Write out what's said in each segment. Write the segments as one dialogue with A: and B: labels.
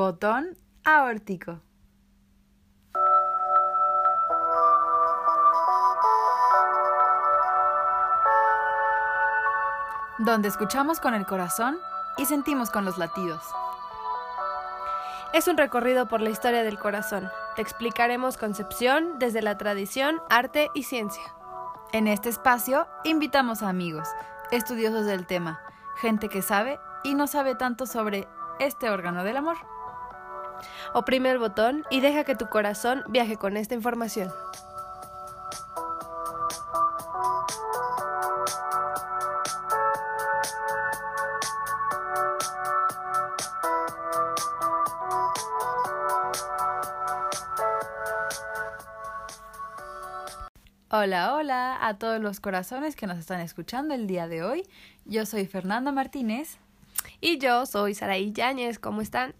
A: Botón aórtico. Donde escuchamos con el corazón y sentimos con los latidos.
B: Es un recorrido por la historia del corazón. Te explicaremos concepción desde la tradición, arte y ciencia.
A: En este espacio invitamos a amigos, estudiosos del tema, gente que sabe y no sabe tanto sobre este órgano del amor.
B: Oprime el botón y deja que tu corazón viaje con esta información.
A: Hola, hola a todos los corazones que nos están escuchando el día de hoy. Yo soy Fernanda Martínez.
B: Y yo soy Saraí Yáñez. ¿Cómo están?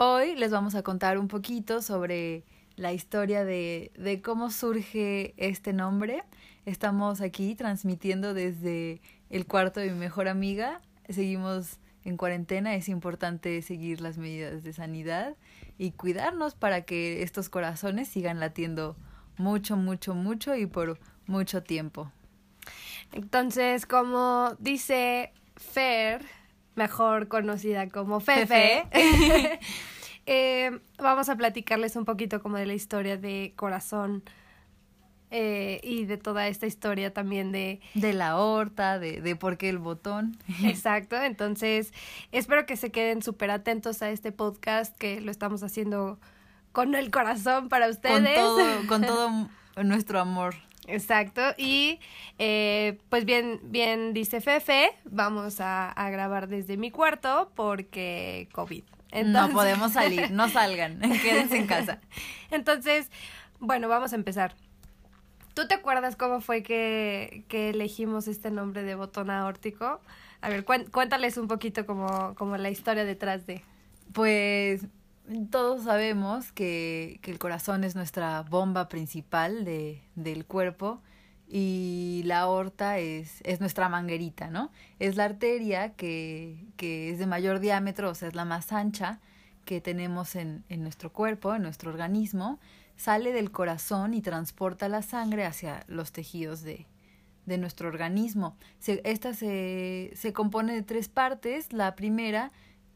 A: Hoy les vamos a contar un poquito sobre la historia de, de cómo surge este nombre. Estamos aquí transmitiendo desde el cuarto de mi mejor amiga. Seguimos en cuarentena, es importante seguir las medidas de sanidad y cuidarnos para que estos corazones sigan latiendo mucho, mucho, mucho y por mucho tiempo.
B: Entonces, como dice Fer, mejor conocida como Fefe, eh, vamos a platicarles un poquito como de la historia de Corazón eh, y de toda esta historia también de...
A: De la horta, de, de por qué el botón.
B: Exacto, entonces espero que se queden súper atentos a este podcast que lo estamos haciendo con el corazón para ustedes.
A: Con todo, con todo nuestro amor.
B: Exacto, y eh, pues bien, bien dice Fefe, vamos a, a grabar desde mi cuarto porque COVID.
A: no podemos salir, no salgan, quédense en casa.
B: Entonces, bueno, vamos a empezar. ¿Tú te acuerdas cómo fue que, que elegimos este nombre de botón aórtico? A ver, cuéntales un poquito como, como la historia detrás de.
A: Pues todos sabemos que, que, el corazón es nuestra bomba principal de, del cuerpo y la aorta es, es nuestra manguerita, ¿no? Es la arteria que, que es de mayor diámetro, o sea, es la más ancha que tenemos en, en nuestro cuerpo, en nuestro organismo, sale del corazón y transporta la sangre hacia los tejidos de, de nuestro organismo. Esta se, se compone de tres partes. La primera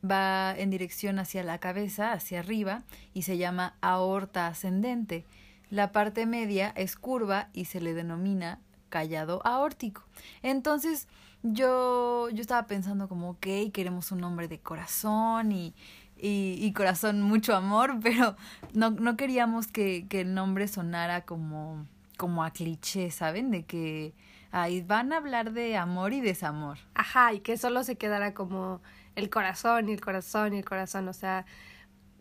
A: va en dirección hacia la cabeza, hacia arriba, y se llama aorta ascendente. La parte media es curva y se le denomina callado aórtico. Entonces, yo, yo estaba pensando como, ok, queremos un nombre de corazón y, y, y corazón mucho amor, pero no, no queríamos que, que el nombre sonara como, como a cliché, ¿saben? De que ahí van a hablar de amor y desamor.
B: Ajá, y que solo se quedara como el corazón y el corazón y el corazón, o sea,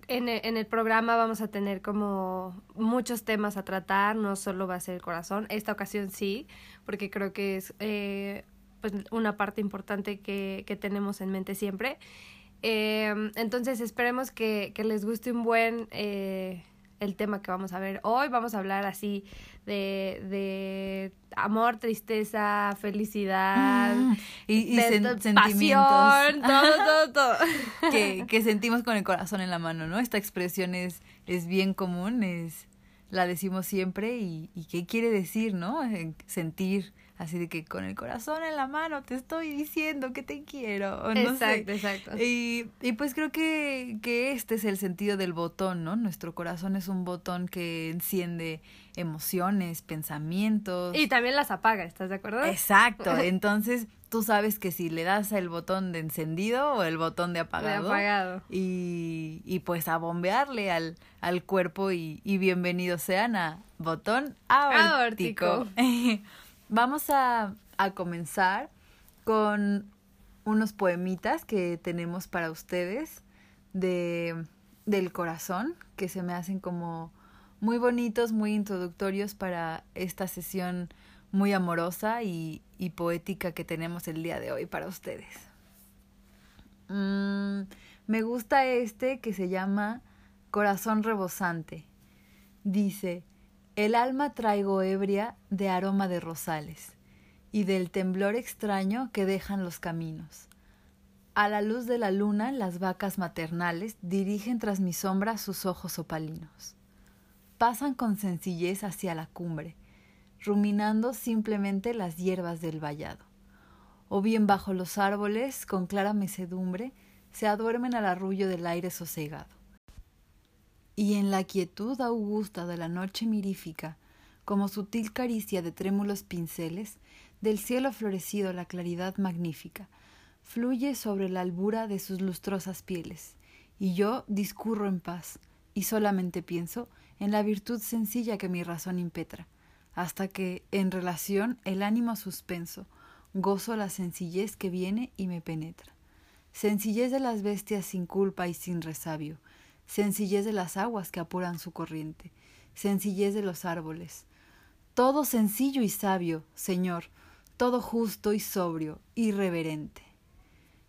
B: en el, en el programa vamos a tener como muchos temas a tratar, no solo va a ser el corazón, esta ocasión sí, porque creo que es eh, pues una parte importante que, que tenemos en mente siempre. Eh, entonces esperemos que, que les guste un buen eh, el tema que vamos a ver hoy. Vamos a hablar así de, de amor, tristeza, felicidad
A: mm, y, y
B: de,
A: sen
B: de
A: sentimientos
B: todo, todo, todo.
A: que, que sentimos con el corazón en la mano, ¿no? Esta expresión es, es bien común, es la decimos siempre y, y qué quiere decir, ¿no? Sentir así de que con el corazón en la mano te estoy diciendo que te quiero. O no
B: exacto,
A: sé.
B: exacto.
A: Y, y pues creo que, que este es el sentido del botón, ¿no? Nuestro corazón es un botón que enciende emociones, pensamientos.
B: Y también las apaga, ¿estás de acuerdo?
A: Exacto. Entonces tú sabes que si le das el botón de encendido o el botón de apagado.
B: De apagado.
A: Y, y pues a bombearle al, al cuerpo y, y bienvenidos sean a botón aórtico. Vamos a, a comenzar con unos poemitas que tenemos para ustedes de, del corazón, que se me hacen como muy bonitos, muy introductorios para esta sesión muy amorosa y, y poética que tenemos el día de hoy para ustedes. Mm, me gusta este que se llama Corazón rebosante. Dice, el alma traigo ebria de aroma de rosales y del temblor extraño que dejan los caminos. A la luz de la luna, las vacas maternales dirigen tras mi sombra sus ojos opalinos. Pasan con sencillez hacia la cumbre, ruminando simplemente las hierbas del vallado. O bien bajo los árboles, con clara mecedumbre, se aduermen al arrullo del aire sosegado. Y en la quietud augusta de la noche mirífica, como sutil caricia de trémulos pinceles, del cielo florecido la claridad magnífica, fluye sobre la albura de sus lustrosas pieles, y yo discurro en paz, y solamente pienso en la virtud sencilla que mi razón impetra, hasta que, en relación, el ánimo suspenso, gozo la sencillez que viene y me penetra. Sencillez de las bestias sin culpa y sin resabio, sencillez de las aguas que apuran su corriente, sencillez de los árboles. Todo sencillo y sabio, Señor, todo justo y sobrio, irreverente.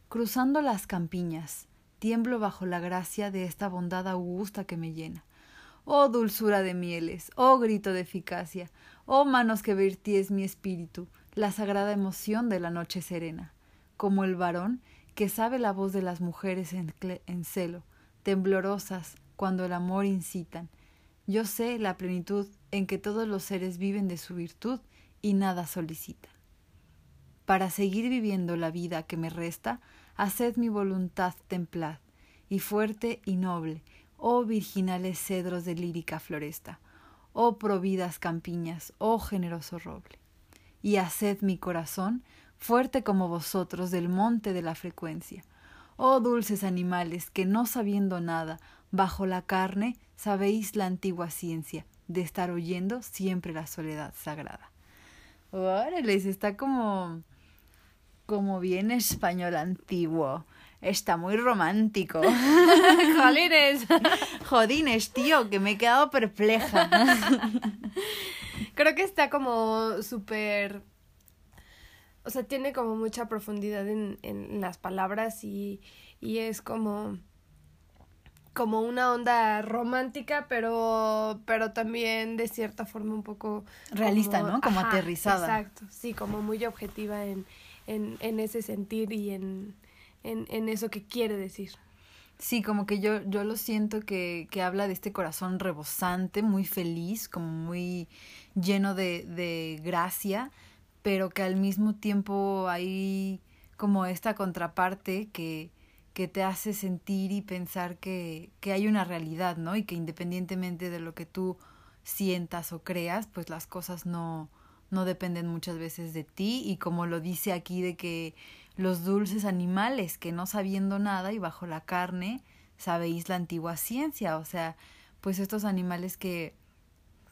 A: Cruzando las campiñas, tiemblo bajo la gracia de esta bondad augusta que me llena. Oh dulzura de mieles, oh grito de eficacia, oh manos que vertíes mi espíritu, la sagrada emoción de la noche serena. Como el varón que sabe la voz de las mujeres en, en celo, temblorosas cuando el amor incitan. Yo sé la plenitud en que todos los seres viven de su virtud y nada solicitan. Para seguir viviendo la vida que me resta, haced mi voluntad templad, y fuerte y noble, oh virginales cedros de lírica floresta, oh providas campiñas, oh generoso roble. Y haced mi corazón fuerte como vosotros del monte de la frecuencia. Oh dulces animales, que no sabiendo nada, bajo la carne, sabéis la antigua ciencia, de estar oyendo siempre la soledad sagrada. Órale, está como como bien español antiguo. Está muy romántico.
B: Jolines.
A: Jodines, tío, que me he quedado perpleja.
B: Creo que está como súper... O sea, tiene como mucha profundidad en, en las palabras y, y es como como una onda romántica, pero, pero también de cierta forma un poco
A: realista, ¿no? Como aterrizada.
B: Exacto, sí, como muy objetiva en, en, en ese sentir y en, en, en eso que quiere decir.
A: Sí, como que yo, yo lo siento que, que habla de este corazón rebosante, muy feliz, como muy lleno de, de gracia, pero que al mismo tiempo hay como esta contraparte que, que te hace sentir y pensar que, que hay una realidad, ¿no? Y que independientemente de lo que tú sientas o creas, pues las cosas no, no dependen muchas veces de ti y como lo dice aquí de que los dulces animales que no sabiendo nada y bajo la carne sabéis la antigua ciencia, o sea, pues estos animales que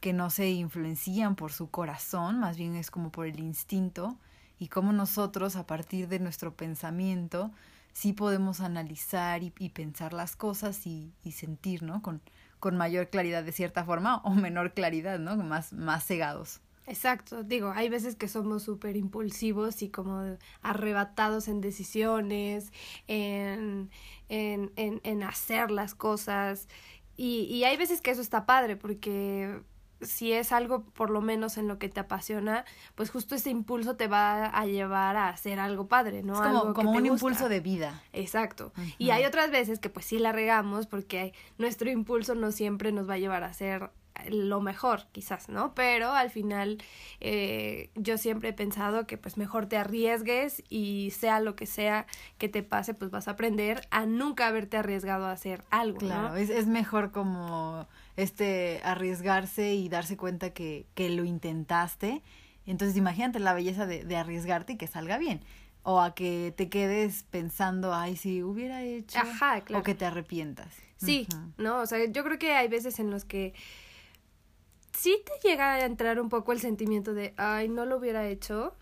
A: que no se influencian por su corazón, más bien es como por el instinto y como nosotros a partir de nuestro pensamiento sí podemos analizar y, pensar las cosas y, y sentir, ¿no? Con, con mayor claridad de cierta forma o menor claridad, ¿no? Más, más cegados.
B: Exacto, digo, hay veces que somos súper impulsivos y como arrebatados en decisiones, en, en, en, en hacer las cosas. Y, y hay veces que eso está padre porque si es algo por lo menos en lo que te apasiona, pues justo ese impulso te va a llevar a hacer algo padre, ¿no?
A: Es como,
B: algo
A: como un impulso de vida.
B: Exacto. Uh -huh. Y hay otras veces que pues sí la regamos porque nuestro impulso no siempre nos va a llevar a hacer lo mejor, quizás, ¿no? Pero al final eh, yo siempre he pensado que pues mejor te arriesgues y sea lo que sea que te pase, pues vas a aprender a nunca haberte arriesgado a hacer algo.
A: Claro,
B: ¿no?
A: es, es mejor como este arriesgarse y darse cuenta que, que lo intentaste. Entonces imagínate la belleza de, de arriesgarte y que salga bien o a que te quedes pensando, ay, si hubiera hecho,
B: Ajá, claro.
A: o que te arrepientas.
B: Sí, uh -huh. ¿no? O sea, yo creo que hay veces en los que sí te llega a entrar un poco el sentimiento de, ay, no lo hubiera hecho.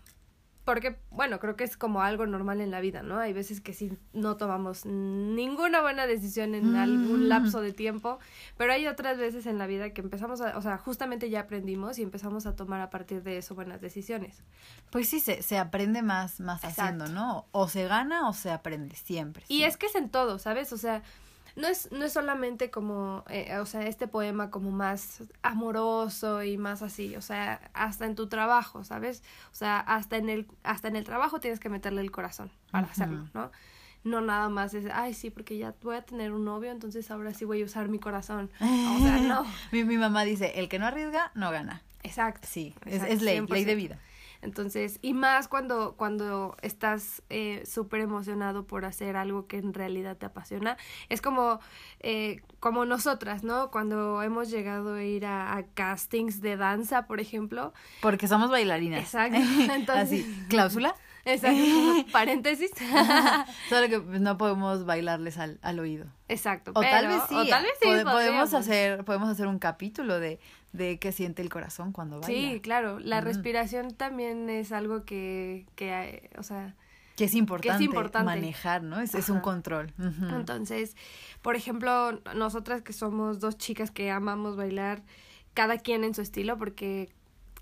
B: Porque, bueno, creo que es como algo normal en la vida, ¿no? Hay veces que sí no tomamos ninguna buena decisión en mm. algún lapso de tiempo, pero hay otras veces en la vida que empezamos a, o sea, justamente ya aprendimos y empezamos a tomar a partir de eso buenas decisiones.
A: Pues sí, se, se aprende más, más haciendo, ¿no? O se gana o se aprende siempre.
B: Y es que es en todo, ¿sabes? O sea, no es, no es solamente como, eh, o sea, este poema como más amoroso y más así, o sea, hasta en tu trabajo, ¿sabes? O sea, hasta en el, hasta en el trabajo tienes que meterle el corazón para hacerlo, ¿no? no nada más es, ay, sí, porque ya voy a tener un novio, entonces ahora sí voy a usar mi corazón. O sea, no.
A: mi, mi mamá dice, el que no arriesga, no gana.
B: Exacto.
A: Sí, es, es ley, ley de vida.
B: Entonces, y más cuando, cuando estás eh, súper emocionado por hacer algo que en realidad te apasiona. Es como, eh, como nosotras, ¿no? Cuando hemos llegado a ir a, castings de danza, por ejemplo.
A: Porque somos bailarinas.
B: Exacto. Entonces,
A: Así, cláusula.
B: Exacto. Paréntesis.
A: Solo que no podemos bailarles al, al oído.
B: Exacto.
A: O tal vez sí.
B: O tal vez sí.
A: podemos hacer, podemos hacer un capítulo de, de qué siente el corazón cuando baila.
B: Sí, claro. La respiración también es algo que, que o sea...
A: Que es importante, importante. manejar, ¿no? Es, es un control.
B: Entonces, por ejemplo, nosotras que somos dos chicas que amamos bailar, cada quien en su estilo, porque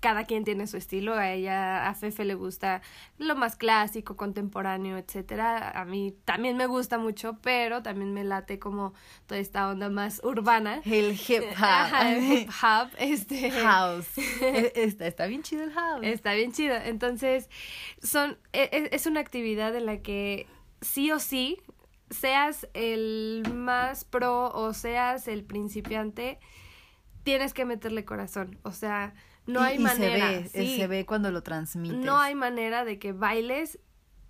B: cada quien tiene su estilo. A ella, a Fefe le gusta lo más clásico, contemporáneo, etcétera. A mí también me gusta mucho, pero también me late como toda esta onda más urbana.
A: El hip hop.
B: el hip hop. Este.
A: House. E, está, está bien chido el house.
B: Está bien chido. Entonces, son, e, e, es una actividad en la que sí o sí, seas el más pro o seas el principiante, tienes que meterle corazón. O sea, no hay manera.
A: Se ve, se ve cuando lo transmites.
B: No hay manera de que bailes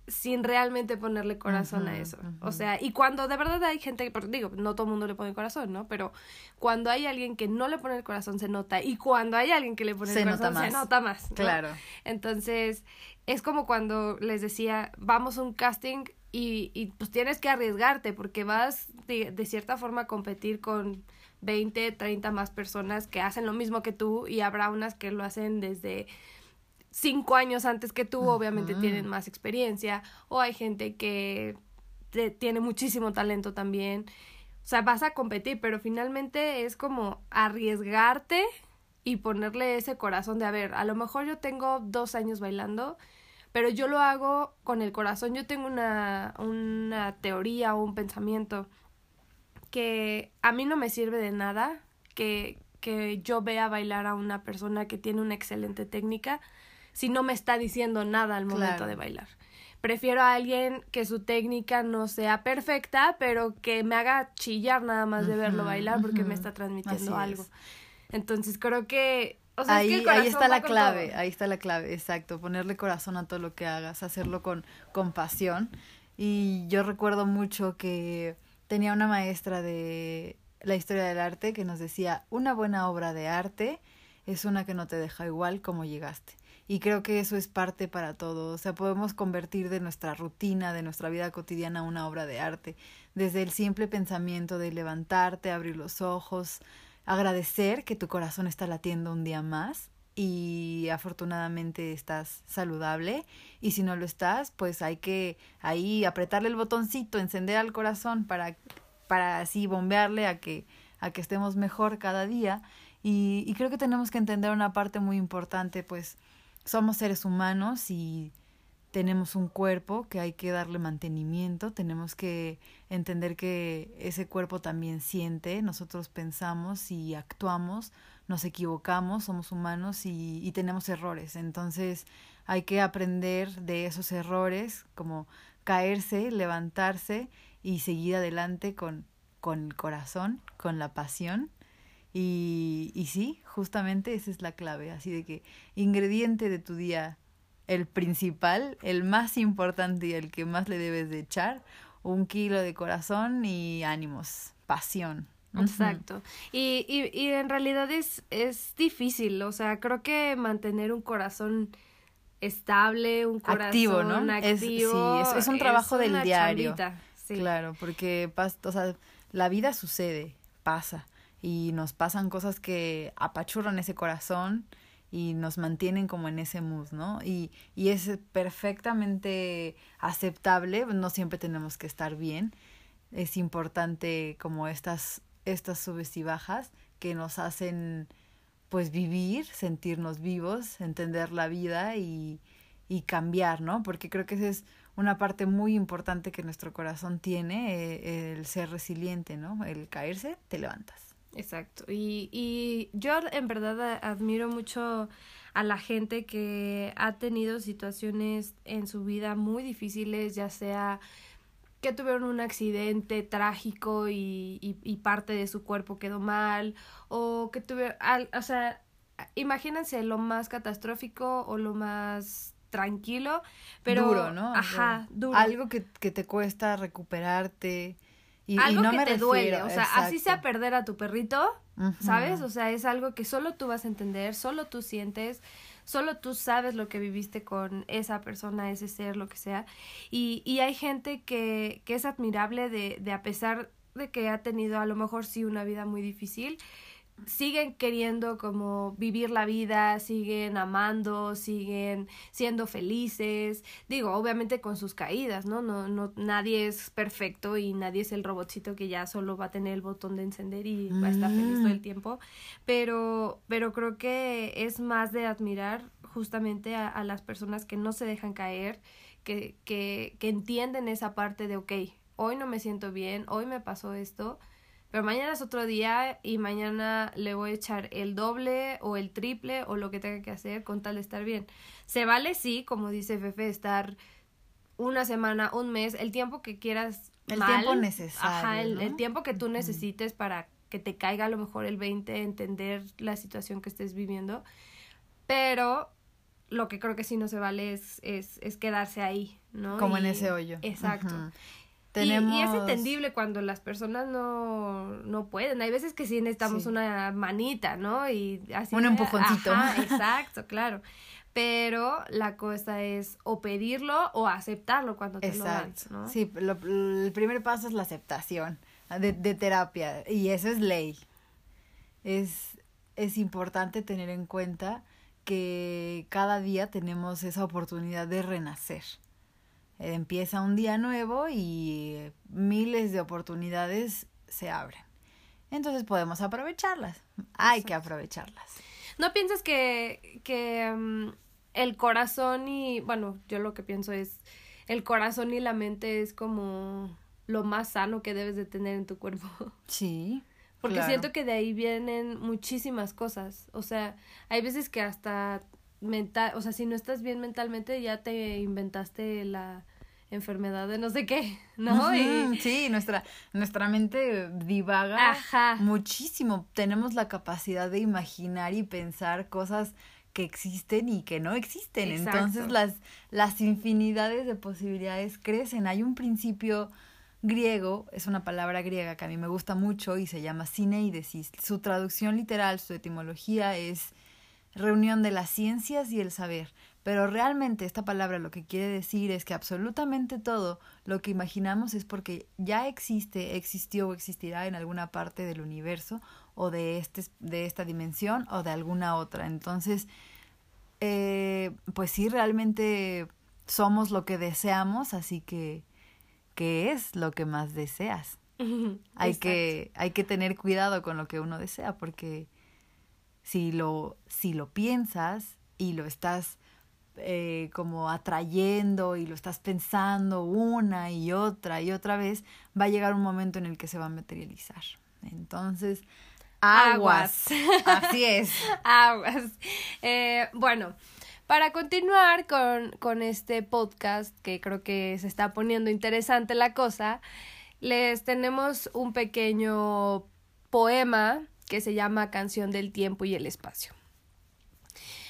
B: sin realmente ponerle corazón a eso. O sea, y cuando de verdad hay gente que, digo, no todo el mundo le pone corazón, ¿no? Pero cuando hay alguien que no le pone el corazón se nota y cuando hay alguien que le pone el corazón se nota más.
A: Claro.
B: Entonces, es como cuando les decía, vamos a un casting y, y pues tienes que arriesgarte porque vas de, de cierta forma a competir con 20, 30 más personas que hacen lo mismo que tú y habrá unas que lo hacen desde cinco años antes que tú, obviamente tienen más experiencia, o hay gente que tiene muchísimo talento también. O sea, vas a competir, pero finalmente es como arriesgarte y ponerle ese corazón de, a ver, a lo mejor yo tengo dos años bailando, pero yo lo hago con el corazón. Yo tengo una, una teoría o un pensamiento que a mí no me sirve de nada que, que yo vea bailar a una persona que tiene una excelente técnica si no me está diciendo nada al momento de bailar. Prefiero a alguien que su técnica no sea perfecta, pero que me haga chillar nada más de verlo bailar porque me está transmitiendo algo. Entonces creo que o sea,
A: ahí,
B: es que
A: ahí está la clave, ahí está la clave, exacto, ponerle corazón a todo lo que hagas, hacerlo con, con pasión. Y yo recuerdo mucho que tenía una maestra de la historia del arte que nos decía, una buena obra de arte es una que no te deja igual como llegaste. Y creo que eso es parte para todo. O sea, podemos convertir de nuestra rutina, de nuestra vida cotidiana, una obra de arte. Desde el simple pensamiento de levantarte, abrir los ojos, agradecer que tu corazón está latiendo un día más y afortunadamente estás saludable y si no lo estás pues hay que ahí apretarle el botoncito encender al corazón para para así bombearle a que a que estemos mejor cada día. Y, y creo que tenemos que entender una parte muy importante pues somos seres humanos y tenemos un cuerpo que hay que darle mantenimiento, tenemos que entender que ese cuerpo también siente, nosotros pensamos y actuamos nos equivocamos, somos humanos y, y tenemos errores. Entonces hay que aprender de esos errores, como caerse, levantarse y seguir adelante con, con el corazón, con la pasión. Y, y sí, justamente esa es la clave. Así de que ingrediente de tu día, el principal, el más importante y el que más le debes de echar, un kilo de corazón y ánimos, pasión.
B: Exacto. y, y, y en realidad es, es difícil, o sea, creo que mantener un corazón estable, un corazón activo, ¿no? Activo,
A: es, sí, es, un trabajo del diario. Claro, porque o sea, la vida sucede, pasa y nos pasan cosas que apachurran ese corazón y nos mantienen como en ese mood, ¿no? Y, y es perfectamente aceptable, no siempre tenemos que estar bien, es importante como estas estas subes y bajas que nos hacen pues vivir, sentirnos vivos, entender la vida y, y cambiar, ¿no? Porque creo que esa es una parte muy importante que nuestro corazón tiene, eh, el ser resiliente, ¿no? El caerse, te levantas.
B: Exacto. Y, y yo en verdad admiro mucho a la gente que ha tenido situaciones en su vida muy difíciles, ya sea que tuvieron un accidente trágico y, y, parte de su cuerpo quedó mal, o que tuvieron, o sea, imagínense lo más catastrófico o lo más tranquilo, pero...
A: Duro, ¿no?
B: Ajá, duro.
A: Algo que, que te cuesta recuperarte.
B: Y, algo no que te duele, o sea, así sea perder a tu perrito, ¿sabes? O sea, es algo que solo tú vas a entender, solo tú sientes, solo tú sabes lo que viviste con esa persona, ese ser, lo que sea. Y, y hay gente que, que es admirable de, de a pesar de que ha tenido a lo mejor sí una vida muy difícil, siguen queriendo como vivir la vida, siguen amando, siguen siendo felices. Digo, obviamente con sus caídas, ¿no? No, no, nadie es perfecto y nadie es el robotcito que ya solo va a tener el botón de encender y va a estar feliz todo el mm. tiempo. Pero, pero creo que es más de admirar justamente a, a las personas que no se dejan caer, que, que, que entienden esa parte de, ok, hoy no me siento bien, hoy me pasó esto, pero mañana es otro día y mañana le voy a echar el doble o el triple o lo que tenga que hacer con tal de estar bien. Se vale, sí, como dice Fefe, estar una semana, un mes, el tiempo que quieras.
A: El tiempo necesario.
B: Ajá, el, tiempo que tú necesites para que te caiga a lo mejor el 20, entender la situación que estés viviendo. Pero lo que creo que sí no se vale es, es, es quedarse ahí, ¿no?
A: Como en ese hoyo.
B: Exacto. Y, es entendible cuando las personas no, no pueden. Hay veces que sí necesitamos una manita, ¿no? Y así.
A: Un empujoncito.
B: exacto, claro. Pero la cosa es o pedirlo o aceptarlo cuando te lo dan, ¿no?
A: Sí, el primer paso es la aceptación de, de terapia y eso es ley. Es, es importante tener en cuenta que cada día tenemos esa oportunidad de renacer empieza un día nuevo y miles de oportunidades se abren. Entonces podemos aprovecharlas. Hay que aprovecharlas.
B: ¿No piensas que, que mm, el corazón y, bueno, yo lo que pienso es, el corazón y la mente es como lo más sano que debes de tener en tu cuerpo?
A: Sí.
B: Porque siento que de ahí vienen muchísimas cosas. O sea, hay veces que hasta mental, o sea, si no estás bien mentalmente, ya te inventaste la enfermedad de no sé qué, ¿no?
A: Sí, nuestra, nuestra mente divaga muchísimo. Tenemos la capacidad de imaginar y pensar cosas que existen y que no existen. Entonces las, las infinidades de posibilidades crecen. Hay un principio griego, es una palabra griega que a mí me gusta mucho y se llama cineidesis. Su traducción literal, su etimología es reunión de las ciencias y el saber. Pero realmente esta palabra lo que quiere decir es que absolutamente todo lo que imaginamos es porque ya existe, existió o existirá en alguna parte del universo o de, este, de esta dimensión o de alguna otra. Entonces, eh, pues sí, realmente somos lo que deseamos, así que, ¿qué es lo que más deseas? hay, que, hay que tener cuidado con lo que uno desea, porque si lo, si lo piensas y lo estás eh, como atrayendo y lo estás pensando una y otra y otra vez, va a llegar un momento en el que se va a materializar. Entonces, aguas. Así es.
B: aguas. Eh, bueno. Para continuar con, con este podcast, que creo que se está poniendo interesante la cosa, les tenemos un pequeño poema que se llama Canción del Tiempo y el Espacio.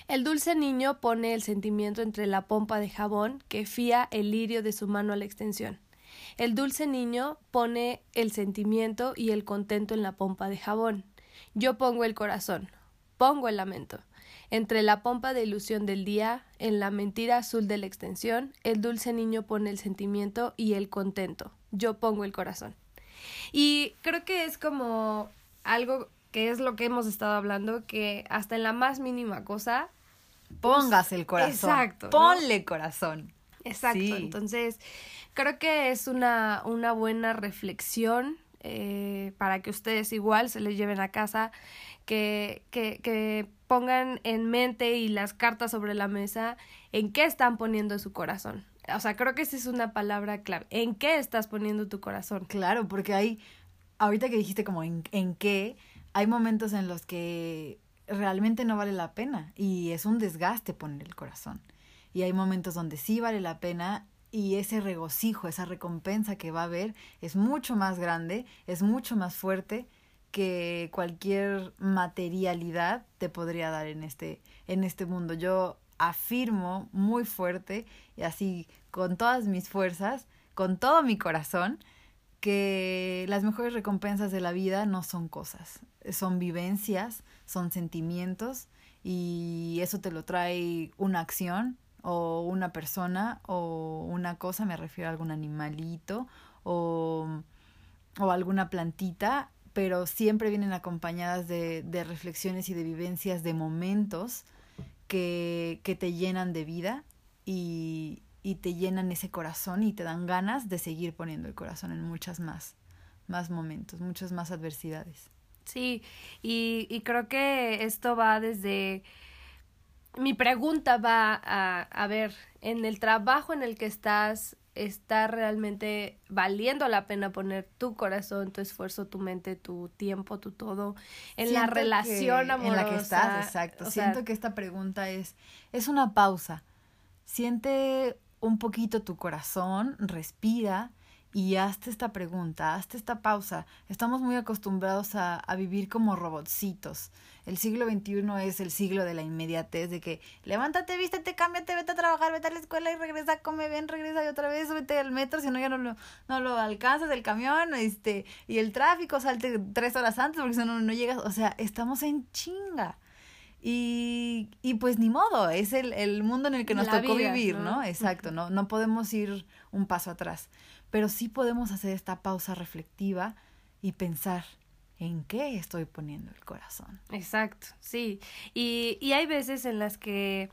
B: El dulce niño pone el sentimiento entre la pompa de jabón que fía el lirio de su mano a la extensión. El dulce niño pone el sentimiento y el contento en la pompa de jabón. Yo pongo el corazón, pongo el lamento. Entre la pompa de ilusión del día, en la mentira azul de la extensión, el dulce niño pone el sentimiento y el contento. Yo pongo el corazón. Y creo que es como algo que es lo que hemos estado hablando, que hasta en la más mínima cosa
A: Pongas el corazón. Exacto. Ponle corazón.
B: Exacto. Entonces, creo que es una, una buena reflexión eh, para que ustedes igual se les lleven a casa, que, que, que pongan en mente y las cartas sobre la mesa en qué están poniendo su corazón. O sea, creo que esa es una palabra clave. ¿En qué estás poniendo tu corazón?
A: Claro, porque hay, ahorita que dijiste como en, en qué, hay momentos en los que realmente no vale la pena y es un desgaste poner el corazón. Y hay momentos donde sí vale la pena y ese regocijo, esa recompensa que va a haber es mucho más grande, es mucho más fuerte que cualquier materialidad te podría dar en este, en este mundo. Yo afirmo muy fuerte y así con todas mis fuerzas, con todo mi corazón, que las mejores recompensas de la vida no son cosas, son vivencias, son sentimientos y eso te lo trae una acción o una persona o una cosa, me refiero a algún animalito o, o alguna plantita, pero siempre vienen acompañadas de, de reflexiones y de vivencias, de momentos que, que te llenan de vida y, y te llenan ese corazón y te dan ganas de seguir poniendo el corazón en muchas más, más momentos, muchas más adversidades.
B: Sí, y, y creo que esto va desde... Mi pregunta va a, a ver, en el trabajo en el que estás, ¿está realmente valiendo la pena poner tu corazón, tu esfuerzo, tu mente, tu tiempo, tu todo en la relación amorosa?
A: En la que estás, exacto. Siento que esta pregunta es, es una pausa. Siente un poquito tu corazón, respira y hazte esta pregunta, hazte esta pausa. Estamos muy acostumbrados a, a vivir como robotcitos. El siglo XXI es el siglo de la inmediatez, de que levántate, vístete, cámbiate, vete a trabajar, vete a la escuela y regresa, come bien, regresa y otra vez, vete al metro, si no ya no lo, no lo alcanzas el camión, este, y el tráfico, salte tres horas antes porque si no, no llegas. O sea, estamos en chinga. Y, y pues ni modo, es el, el mundo en el que nos
B: La
A: tocó
B: vida,
A: vivir,
B: ¿no?
A: ¿no? Exacto, no, no podemos ir un paso atrás, pero sí podemos hacer esta pausa reflectiva y pensar en qué estoy poniendo el corazón.
B: Exacto, sí. Y, y hay veces en las que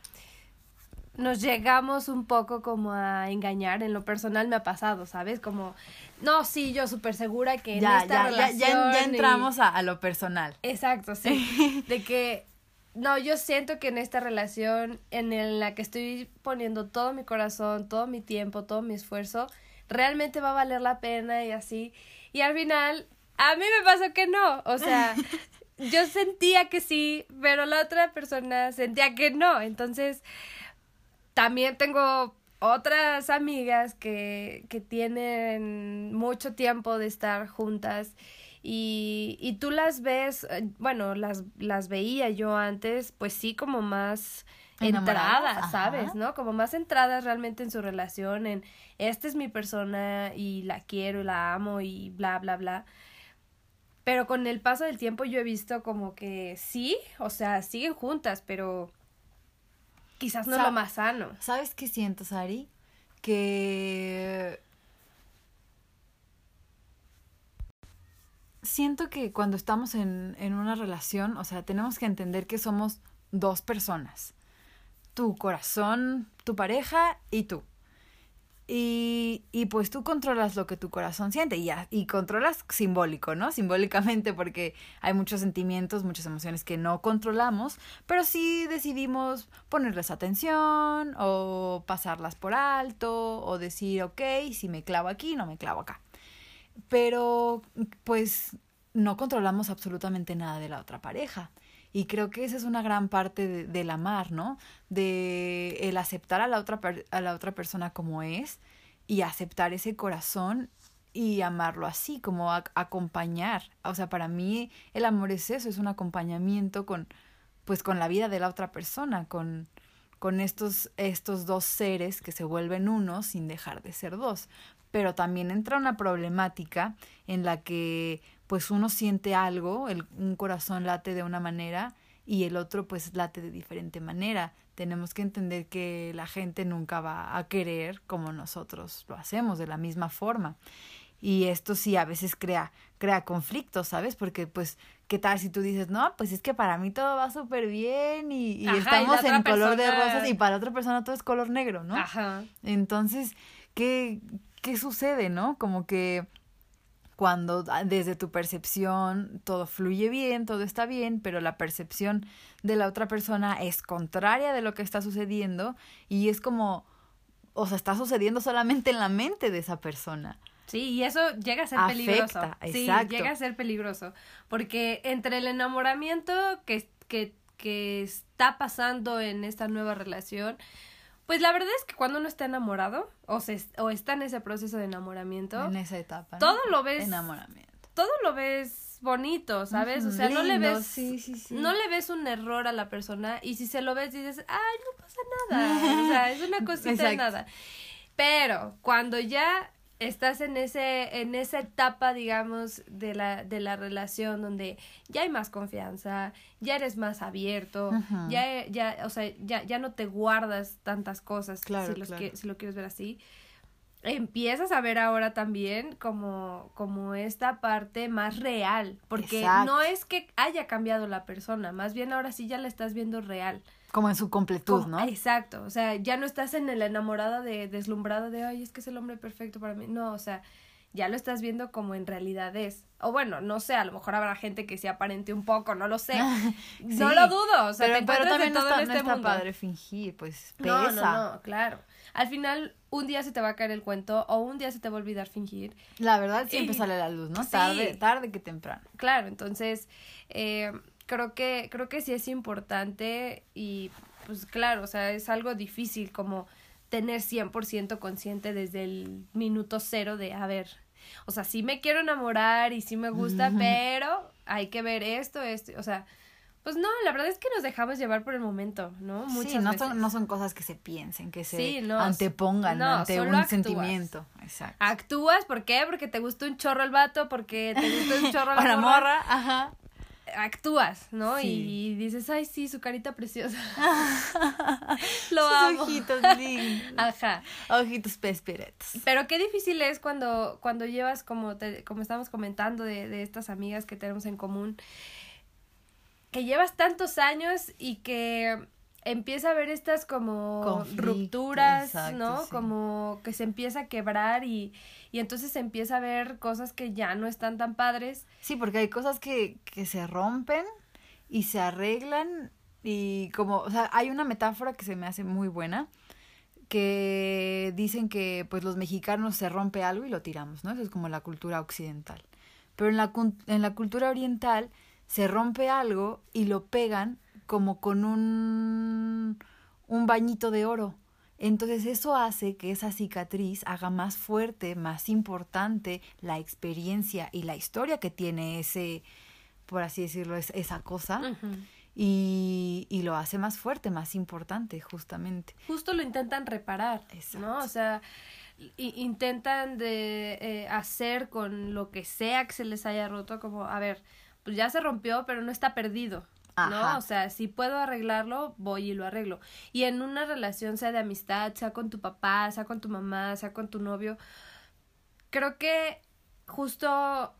B: nos llegamos un poco como a engañar. En lo personal me ha pasado, ¿sabes? Como, no, sí, yo súper segura que en
A: Ya,
B: esta
A: ya, ya,
B: relación...
A: ya, ya entramos a, a lo personal.
B: Exacto, sí. De que, no, yo siento que en esta relación en la que estoy poniendo todo mi corazón, todo mi tiempo, todo mi esfuerzo, realmente va a valer la pena y así. Y al final, a mí me pasó que no. O sea, yo sentía que sí, pero la otra persona sentía que no. Entonces, también tengo otras amigas que, que tienen mucho tiempo de estar juntas y, y tú las ves, eh, bueno, las, las veía yo antes, pues sí, como más entradas,
A: ajá.
B: ¿sabes? ¿No? Como más entradas realmente en su relación, en esta es mi persona y la quiero y la amo y bla, bla, bla. Pero con el paso del tiempo yo he visto como que sí, o sea, siguen juntas, pero quizás no lo más sano.
A: ¿Sabes qué siento, Sari? Que siento que cuando estamos en, en una relación, o sea, tenemos que entender que somos dos personas. Tu corazón, tu pareja y tú. Y, y pues tú controlas lo que tu corazón siente y, y controlas simbólico, ¿no? Simbólicamente porque hay muchos sentimientos, muchas emociones que no controlamos, pero sí decidimos ponerles atención o pasarlas por alto o decir, ok, si me clavo aquí, no me clavo acá. Pero pues no controlamos absolutamente nada de la otra pareja. Y creo que esa es una gran parte de- del amar, ¿no? De el aceptar a la otra a la otra persona como es y aceptar ese corazón y amarlo así, como a- acompañar. O sea, para mí el amor es eso, es un acompañamiento con pues con la vida de la otra persona, con con estos estos dos seres que se vuelven uno sin dejar de ser dos. Pero también entra una problemática en la que pues uno siente algo, el, un corazón late de una manera y el otro pues late de diferente manera. Tenemos que entender que la gente nunca va a querer como nosotros lo hacemos, de la misma forma. Y esto sí a veces crea, crea conflictos, ¿sabes? Porque pues, ¿qué tal si tú dices, no, pues es que para mí todo va súper bien y,
B: Ajá,
A: estamos en color de rosas y para otra persona todo es color negro, ¿no?
B: Ajá.
A: Entonces, ¿qué, ¿qué sucede, no? Como que cuando ah, desde tu percepción todo fluye bien, todo está bien, pero la percepción de la otra persona es contraria de lo que está sucediendo y es como, o sea, está sucediendo solamente en la mente de esa persona.
B: Sí, y eso llega a ser
A: Afecta,
B: peligroso. Sí,
A: exacto.
B: llega a ser peligroso. Porque entre el enamoramiento que, que, que está pasando en esta nueva relación, Pues la verdad es que cuando uno está enamorado o, se, o está en ese proceso de enamoramiento,
A: En esa etapa. ¿no?
B: todo lo ves,
A: Enamoramiento.
B: todo lo ves bonito, ¿sabes? o sea, no le ves,
A: sí, sí, sí.
B: no le ves un error a la persona y si se lo ves dices, ay, no pasa nada, o sea, es una cosita de nada. Pero cuando ya estás en ese en esa etapa digamos de la de la relación donde ya hay más confianza ya eres más abierto ya ya o sea ya ya no te guardas tantas cosas
A: Claro,
B: si los
A: claro.
B: que- si lo quieres ver así empiezas a ver ahora también como como esta parte más real porque
A: Exacto.
B: no es que haya cambiado la persona más bien ahora sí ya la estás viendo real
A: Como en su completud,
B: como-
A: ¿no?
B: Exacto, o sea, ya no estás en el enamorado de deslumbrado de, ay, es que es el hombre perfecto para mí. No, o sea, ya lo estás viendo como en realidad es. O bueno, no sé, a lo mejor habrá gente que se aparente un poco, no lo sé. No
A: Sí,
B: lo dudo, o sea,
A: pero,
B: te
A: pero también no
B: todo
A: está,
B: en
A: no
B: este
A: está
B: mundo.
A: padre fingir, pues
B: No,
A: pesa.
B: no, no, claro. Al final, un día se te va a caer el cuento o un día se te va a olvidar fingir.
A: La verdad siempre
B: Y-
A: sale a la luz, ¿no?
B: sí.
A: Tarde, tarde que temprano.
B: Claro, entonces eh, creo que creo que sí es importante y pues claro, o sea, es algo difícil como tener 100% consciente desde el minuto cero de, a ver, o sea, sí me quiero enamorar y sí me gusta, pero hay que ver esto, esto, o sea, pues no, la verdad es que nos dejamos llevar por el momento, ¿no? Muchas
A: sí, no
B: veces.
A: son, no son cosas que se piensen, que se
B: Sí, no,
A: antepongan
B: no,
A: ante un
B: actúas.
A: sentimiento. Exacto.
B: Actúas, ¿por qué? Porque te gustó un chorro el vato, porque te gustó un chorro la morra.
A: morra, ajá.
B: Actúas, ¿no?
A: Sí.
B: Y dices, ay, sí, su carita preciosa. Lo
A: Sus
B: amo.
A: ojitos lindos.
B: Ajá.
A: Ojitos pespiretos.
B: Pero qué difícil es cuando, cuando llevas, como, te, como estamos comentando, de, de estas amigas que tenemos en común, que llevas tantos años y que empieza a haber estas como
A: Conflicto,
B: rupturas,
A: exacto,
B: ¿no?
A: sí.
B: Como que se empieza a quebrar y, y entonces se empieza a ver cosas que ya no están tan padres.
A: Sí, porque hay cosas que, que se rompen y se arreglan y como, o sea, hay una metáfora que se me hace muy buena que dicen que pues los mexicanos se rompe algo y lo tiramos, ¿no? Eso es como la cultura occidental. Pero en la, en la cultura oriental se rompe algo y lo pegan como con un, un bañito de oro. Entonces eso hace que esa cicatriz haga más fuerte, más importante la experiencia y la historia que tiene ese, por así decirlo, es- esa cosa y, y lo hace más fuerte, más importante, justamente.
B: justo lo intentan reparar, ¿no? O sea, intentan de eh, hacer con lo que sea que se les haya roto, como, a ver, pues ya se rompió, pero no está perdido, ¿no?
A: Ajá.
B: O sea, si puedo arreglarlo, voy y lo arreglo. Y en una relación, sea de amistad, sea con tu papá, sea con tu mamá, sea con tu novio, creo que justo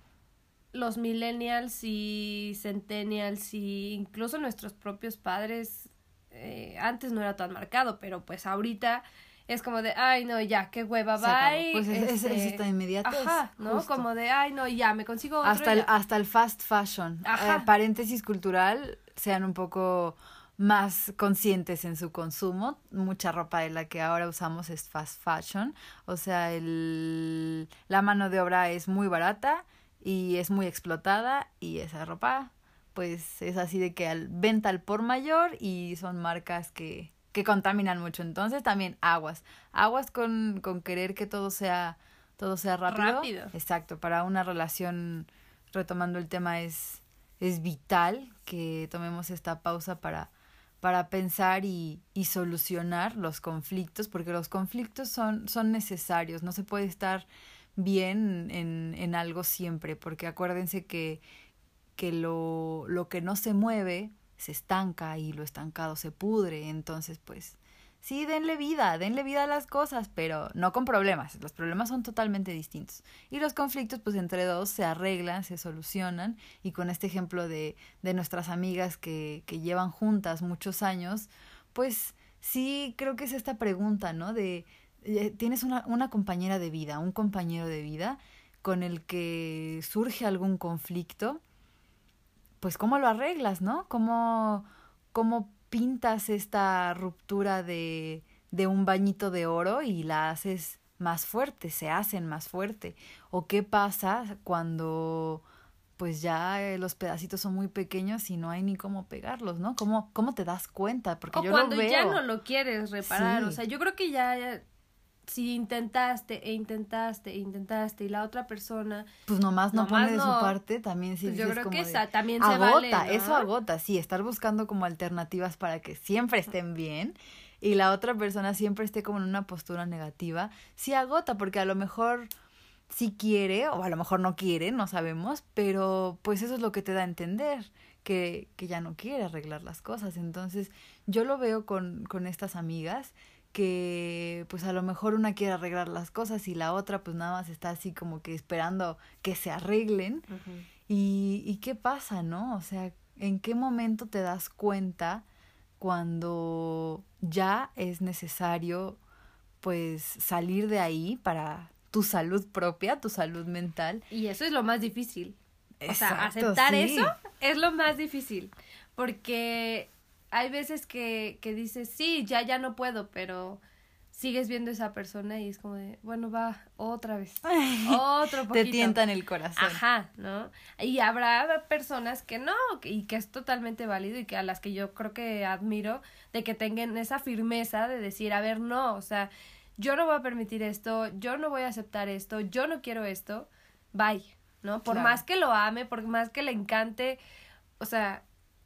B: los millennials y centennials y incluso nuestros propios padres eh, antes no era tan marcado, pero pues ahorita es como de, ay no, ya, qué hueva, bye.
A: Pues es- es- es
B: este,
A: esta inmediatez,
B: Ajá, ¿no?
A: justo.
B: Como de, ay no, ya, me consigo otro.
A: Hasta el,
B: ya".
A: hasta el fast fashion.
B: Ajá.
A: Eh, paréntesis cultural, sean un poco más conscientes en su consumo. Mucha ropa de la que ahora usamos es fast fashion. O sea, el, la mano de obra es muy barata y es muy explotada y esa ropa pues es así de que al, venta al por mayor y son marcas que, que contaminan mucho. Entonces también aguas. Aguas con, con querer que todo sea, todo sea rápido.
B: Rápido.
A: Exacto, para una relación, retomando el tema, es, es vital que tomemos esta pausa para, para pensar y, y solucionar los conflictos, porque los conflictos son, son necesarios, no se puede estar bien en, en algo siempre, porque acuérdense que, que lo, lo que no se mueve se estanca y lo estancado se pudre, entonces pues sí, denle vida, denle vida a las cosas, pero no con problemas, los problemas son totalmente distintos. Y los conflictos pues entre dos se arreglan, se solucionan y con este ejemplo de, de nuestras amigas que, que llevan juntas muchos años, pues sí creo que es esta pregunta, ¿no? De, eh, tienes una, una compañera de vida, un compañero de vida con el que surge algún conflicto, pues cómo lo arreglas, ¿no? ¿Cómo, cómo pintas esta ruptura de, de un bañito de oro y la haces más fuerte, se hacen más fuerte? ¿O qué pasa cuando pues ya eh, los pedacitos son muy pequeños y no hay ni cómo pegarlos, ¿no? ¿Cómo, cómo te das cuenta? Porque
B: o
A: yo
B: cuando
A: lo veo.
B: ya no lo quieres reparar, o sea, yo creo que ya, ya si intentaste e intentaste e intentaste y la otra persona
A: Pues nomás no
B: Nomás
A: pone de su
B: no.
A: parte, también sí
B: Pues yo creo
A: como
B: que
A: de,
B: esa también se
A: agota,
B: vale, ¿no?
A: eso agota, sí, estar buscando como alternativas para que siempre estén bien y la otra persona siempre esté como en una postura negativa, sí agota, porque a lo mejor sí quiere o a lo mejor no quiere, no sabemos, pero pues eso es lo que te da a entender, que, que ya no quiere arreglar las cosas. Entonces yo lo veo con, con estas amigas que pues a lo mejor una quiere arreglar las cosas y la otra pues nada más está así como que esperando que se arreglen. ¿Y, y qué pasa, no? O sea, ¿en qué momento te das cuenta cuando ya es necesario pues salir de ahí para tu salud propia, tu salud mental?
B: Y eso es lo más difícil. O sea,
A: Exacto,
B: aceptar
A: sí.
B: eso es lo más difícil. Porque hay veces que, que dices, sí, ya, ya no puedo, pero sigues viendo a esa persona y es como de, bueno, va, otra vez. Otro poquito.
A: Te tientan el corazón.
B: Ajá, ¿no? Y habrá personas que no, y que es totalmente válido y que a las que yo creo que admiro de que tengan esa firmeza de decir, a ver, no, o sea, yo no voy a permitir esto, yo no voy a aceptar esto, yo no quiero esto, bye, ¿no? Por
A: Claro.
B: más que lo ame, por más que le encante, o sea,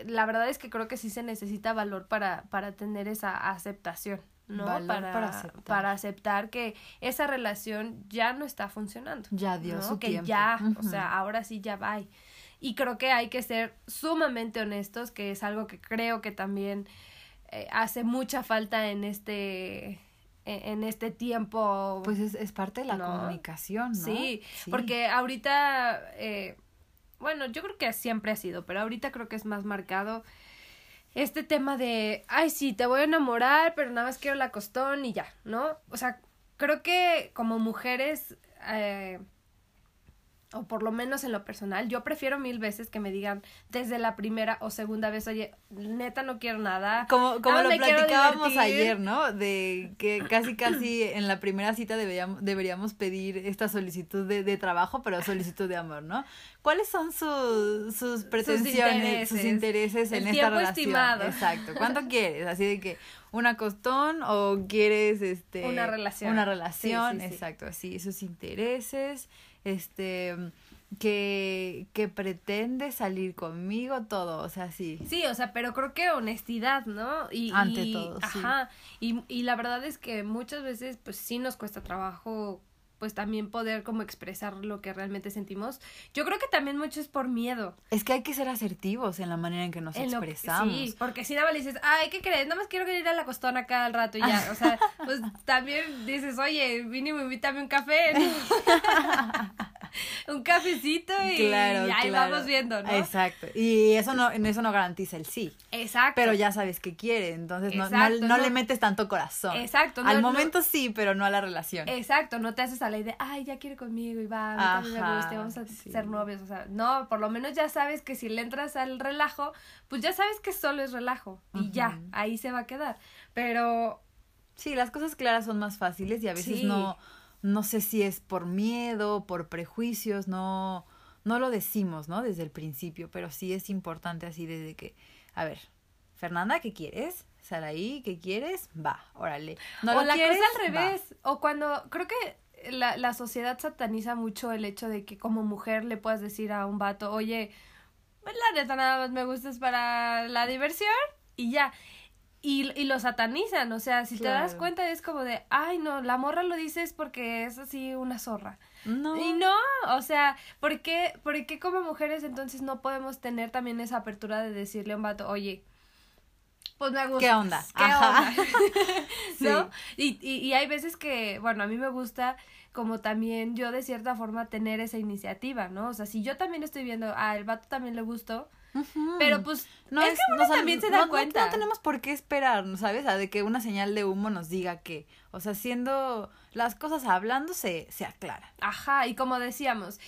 B: la verdad es que creo que sí se necesita valor para, para tener esa aceptación, ¿no?
A: Valor
B: para,
A: para aceptar.
B: para aceptar que esa relación ya no está funcionando.
A: Ya dio
B: ¿no?
A: su
B: que
A: tiempo.
B: ya, o sea, ahora sí ya va. Y creo que hay que ser sumamente honestos, que es algo que creo que también eh, hace mucha falta en este en, en este tiempo.
A: Pues es, es parte de la
B: ¿No?
A: comunicación, ¿no?
B: sí, porque ahorita, eh, bueno, yo creo que siempre ha sido, pero ahorita creo que es más marcado este tema de, ay, sí, te voy a enamorar, pero nada más quiero la costón y ya, ¿no? O sea, creo que como mujeres, eh, o por lo menos en lo personal, yo prefiero mil veces que me digan desde la primera o segunda vez, oye, neta no quiero nada.
A: Como, como
B: nada
A: lo platicábamos
B: divertir".
A: ayer, ¿no? De que casi, casi en la primera cita deberíamos, deberíamos pedir esta solicitud de, de trabajo, pero solicitud de amor, ¿no? ¿Cuáles son sus, sus pretensiones, sus intereses,
B: intereses.
A: en
B: El
A: esta relación?
B: estimado.
A: Exacto. ¿Cuánto quieres? Así de que una costón o quieres este
B: Una relación.
A: Una relación,
B: sí, sí.
A: exacto, así, sus intereses, este que, que pretende salir conmigo, todo, o sea, sí.
B: Sí, o sea, pero creo que honestidad, ¿no? Y,
A: Ante
B: y-
A: todo, sí.
B: Ajá. Y, y la verdad es que muchas veces, pues sí nos cuesta trabajo, pues también poder como expresar lo que realmente sentimos. Yo creo que también mucho es por miedo.
A: Es que hay que ser asertivos en la manera en que nos
B: en lo que-
A: expresamos.
B: sí, porque si nada más le dices, ay, ¿qué crees? Nada más quiero ir a la costona al rato y ya. O sea, pues también dices, oye, mínimo invítame un café. un cafecito y,
A: Claro,
B: y ahí
A: claro.
B: vamos viendo, ¿no?
A: Exacto. Y eso no, eso no garantiza el sí.
B: Exacto.
A: Pero ya sabes qué quiere, entonces no, no-
B: Exacto,
A: no
B: no.
A: le metes tanto corazón.
B: Exacto,
A: Al momento sí, pero no a la relación.
B: Exacto, no te haces a la idea, ay, ya quiere conmigo y va, a mí también me gusta, vamos a
A: sí.
B: ser novios, o sea, no, por lo menos ya sabes que si le entras al relajo, pues ya sabes que solo es relajo y ya, ahí se va a quedar, pero
A: Sí, las cosas claras son más fáciles y a veces
B: Sí.
A: no, no sé si es por miedo, por prejuicios, no, no lo decimos, ¿no? Desde el principio, pero sí es importante así desde que, a ver, Fernanda, ¿qué quieres? Saraí, ¿qué quieres? Va, órale. ¿No
B: o la
A: quieres?
B: cosa al
A: Va.
B: revés, o cuando, creo que la, la sociedad sataniza mucho el hecho de que como mujer le puedas decir a un vato, oye, la neta nada más me gustas para la diversión y ya. Y, y lo satanizan, o sea, si te das cuenta es como de, ay no, la morra lo dices porque es así una zorra.
A: No.
B: Y no, o sea, ¿por qué, ¿por qué como mujeres entonces no podemos tener también esa apertura de decirle a un vato, oye, pues me gusta.
A: ¿Qué onda?
B: ¿Qué
A: Ajá.
B: onda? ¿No?
A: Sí.
B: Y, y, y hay veces que, bueno, a mí me gusta como también yo de cierta forma tener esa iniciativa, ¿no? O sea, si yo también estoy viendo, ah, el vato también le gustó, Pero pues
A: No
B: es,
A: es-
B: que uno
A: no
B: también se da
A: no-
B: cuenta.
A: No, tenemos por qué esperar, ¿sabes? A de que una señal de humo nos diga que, o sea, siendo las cosas hablando se, se aclaran.
B: Ajá, y como decíamos,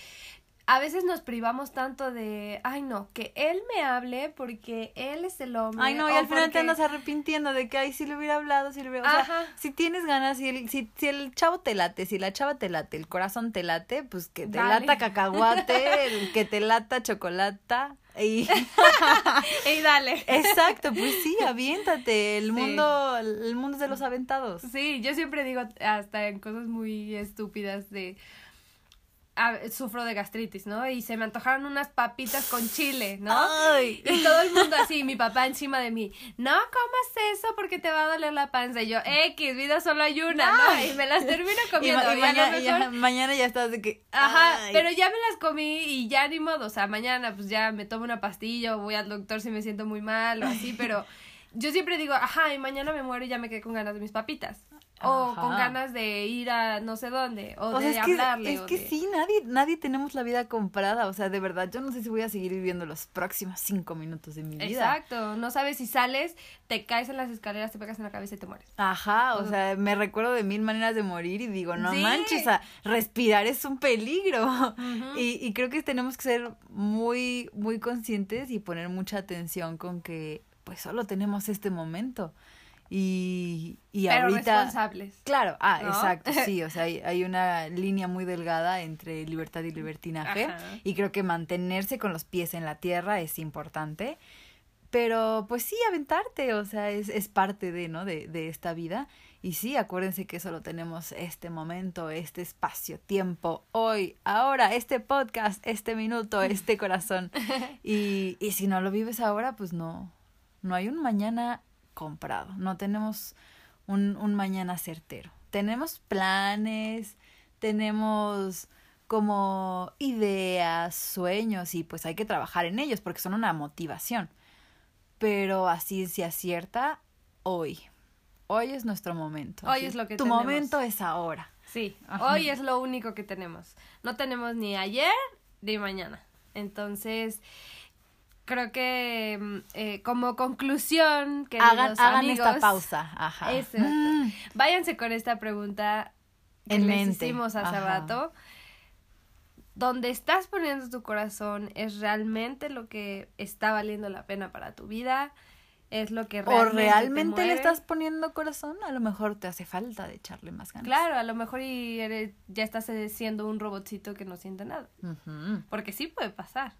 B: a veces nos privamos tanto de, ay no, que él me hable porque él es el hombre.
A: Ay, no, y al final te andas arrepintiendo de que, ay, si le hubiera hablado, si le hubiera... O sea, si tienes ganas, si el, si, si el chavo te late, si la chava te late, el corazón te late, pues que te
B: Dale.
A: lata cacahuate, que te lata chocolata. Y...
B: Ey, dale.
A: Exacto, pues sí, aviéntate. El
B: Sí.
A: mundo, el mundo es de los aventados.
B: Sí, yo siempre digo hasta en cosas muy estúpidas de a- sufro de gastritis, ¿no? Y se me antojaron unas papitas con chile, ¿no?
A: Ay.
B: Y todo el mundo así, mi papá encima de mí, no comas eso porque te va a doler la panza. Y yo, X, vida solo hay una, ¿no? Y me las termino
A: Y,
B: comiendo.
A: ma- y
B: y
A: mañana, y ya, mañana ya estás de que.
B: Ajá,
A: ay.
B: pero ya me las comí y ya ni modo, o sea, mañana pues ya me tomo una pastilla o voy al doctor si me siento muy mal o así, pero yo siempre digo, ajá, y mañana me muero y ya me quedé con ganas de mis papitas. O
A: Ajá.
B: con ganas de ir a no sé dónde, o,
A: O
B: de
A: sea, es que,
B: hablarle.
A: es
B: o
A: que
B: de-
A: sí, nadie, nadie tenemos la vida comprada. O sea, de verdad, yo no sé si voy a seguir viviendo los próximos cinco minutos de mi vida.
B: Exacto, no sabes si sales, te caes en las escaleras, te pegas en la cabeza y te mueres.
A: Ajá, o sea, me recuerdo de mil maneras de morir y digo, no
B: Sí.
A: manches, o sea, respirar es un peligro. Y, y creo que tenemos que ser muy, muy conscientes y poner mucha atención con que, pues, solo tenemos este momento. Y, y
B: Pero
A: ahorita...
B: responsables.
A: Claro, ah,
B: ¿no?
A: exacto, sí, o sea, hay, hay una línea muy delgada entre libertad y libertinaje
B: Ajá.
A: y creo que mantenerse con los pies en la tierra es importante, pero pues sí, aventarte, o sea, es, es parte de, ¿no? De, de esta vida y sí, acuérdense que solo tenemos este momento, este espacio, tiempo, hoy, ahora, este podcast, este minuto, este corazón y, y si no lo vives ahora, pues no, no hay un mañana comprado, no tenemos un, un mañana certero. Tenemos planes, tenemos como ideas, sueños y pues hay que trabajar en ellos porque son una motivación. Pero así se acierta hoy. Hoy es nuestro momento.
B: Hoy es lo que
A: Tu
B: tenemos.
A: momento es ahora.
B: Sí,
A: Ajá.
B: hoy es lo único que tenemos. No tenemos ni ayer ni mañana. Entonces, creo que mm, eh, como conclusión, queridos
A: Hagan, hagan
B: amigos,
A: esta pausa. Ajá.
B: Exacto.
A: Mm.
B: váyanse con esta pregunta que
A: En
B: les
A: mente.
B: hicimos hace
A: Ajá.
B: rato. ¿Dónde estás poniendo tu corazón es realmente lo que está valiendo la pena para tu vida? ¿Es lo que
A: O
B: realmente, te
A: realmente le estás poniendo corazón, a lo mejor te hace falta de echarle más ganas.
B: Claro, a lo mejor y eres- ya estás siendo un robotcito que no siente nada. Porque sí puede pasar.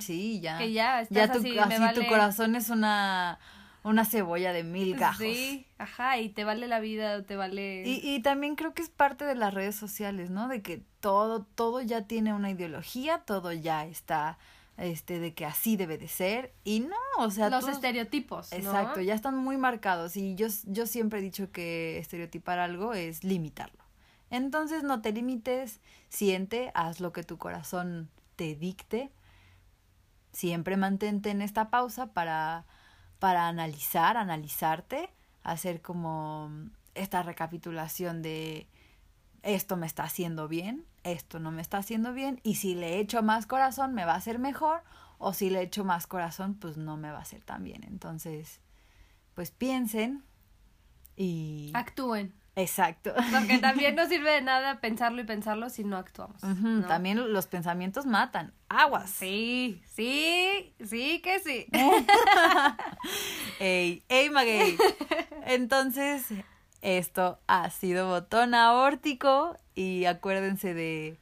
A: sí, ya.
B: Que ya estás
A: ya tu,
B: así,
A: así tu corazón es una, una cebolla de mil gajos.
B: Sí, ajá, y te vale la vida, te vale...
A: Y, y también creo que es parte de las redes sociales, ¿no? De que todo, todo ya tiene una ideología, todo ya está, este, de que así debe de ser. Y no, o sea,
B: Los
A: tú-
B: estereotipos, ¿no?
A: Exacto, ya están muy marcados. Y yo, yo siempre he dicho que estereotipar algo es limitarlo. Entonces no te limites, siente, haz lo que tu corazón te dicte. Siempre mantente en esta pausa para, para analizar, analizarte, hacer como esta recapitulación de esto me está haciendo bien, esto no me está haciendo bien, y si le echo más corazón me va a hacer mejor, o si le echo más corazón, pues no me va a hacer tan bien. Entonces, pues piensen y...
B: Actúen.
A: Exacto.
B: Porque también no sirve de nada pensarlo y pensarlo si no actuamos.
A: También los pensamientos matan. Aguas.
B: Sí, sí, sí que sí.
A: Ey, ey, maguey. Entonces, esto ha sido botón aórtico y acuérdense de,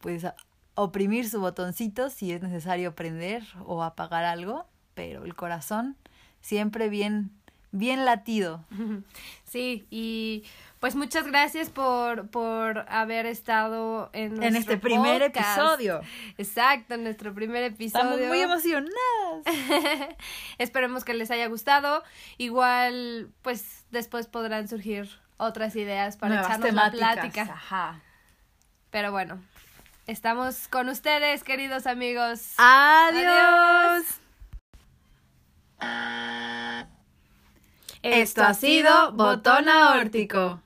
A: pues, oprimir su botoncito si es necesario prender o apagar algo, pero el corazón siempre bien, bien latido.
B: Sí, y pues muchas gracias por, por haber estado en,
A: En este primer
B: podcast.
A: episodio.
B: Exacto, en nuestro primer episodio.
A: Estamos muy emocionadas.
B: Esperemos que les haya gustado. Igual, pues después podrán surgir otras ideas para
A: Nuevas
B: echarnos la
A: temáticas.
B: plática.
A: Ajá.
B: Pero bueno, estamos con ustedes, queridos amigos.
A: Adiós.
B: Esto ha sido Botón Aórtico.